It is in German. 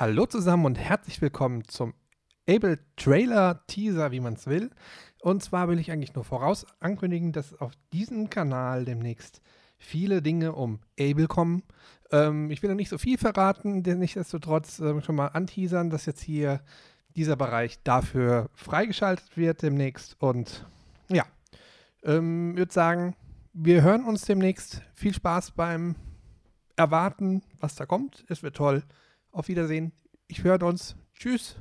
Hallo zusammen und herzlich willkommen zum Able Trailer Teaser, wie man es will. Und zwar will ich eigentlich nur voraus ankündigen, dass auf diesem Kanal demnächst viele Dinge um Able kommen. Ähm, ich will noch nicht so viel verraten, denn nichtsdestotrotz äh, schon mal anteasern, dass jetzt hier dieser Bereich dafür freigeschaltet wird demnächst. Und ja, ähm, würde sagen, wir hören uns demnächst. Viel Spaß beim Erwarten, was da kommt. Es wird toll. Auf Wiedersehen. Ich höre uns. Tschüss.